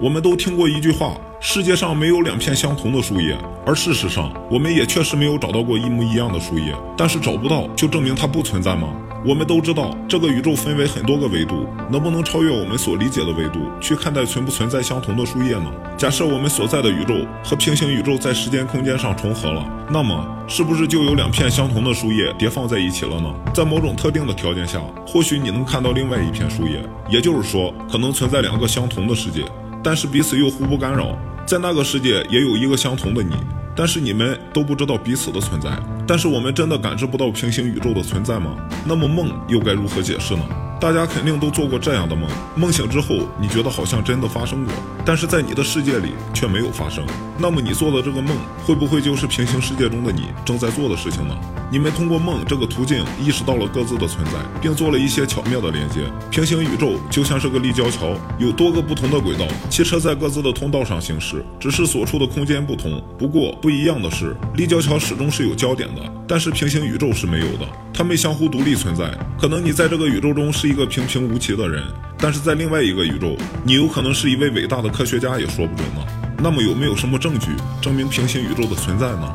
我们都听过一句话：世界上没有两片相同的树叶。而事实上，我们也确实没有找到过一模一样的树叶。但是找不到就证明它不存在吗？我们都知道，这个宇宙分为很多个维度，能不能超越我们所理解的维度去看待存不存在相同的树叶呢？假设我们所在的宇宙和平行宇宙在时间空间上重合了，那么是不是就有两片相同的树叶叠放在一起了呢？在某种特定的条件下，或许你能看到另外一片树叶，也就是说，可能存在两个相同的世界，但是彼此又互不干扰。在那个世界也有一个相同的你，但是你们都不知道彼此的存在。但是我们真的感知不到平行宇宙的存在吗？那么梦又该如何解释呢？大家肯定都做过这样的梦，梦醒之后，你觉得好像真的发生过，但是在你的世界里却没有发生。那么你做的这个梦，会不会就是平行世界中的你正在做的事情呢？你们通过梦这个途径意识到了各自的存在，并做了一些巧妙的连接。平行宇宙就像是个立交桥，有多个不同的轨道，汽车在各自的通道上行驶，只是所处的空间不同。不过不一样的是，立交桥始终是有交点的，但是平行宇宙是没有的，它们相互独立存在。可能你在这个宇宙中是。一个平平无奇的人，但是在另外一个宇宙，你有可能是一位伟大的科学家，也说不准呢。那么有没有什么证据证明平行宇宙的存在呢？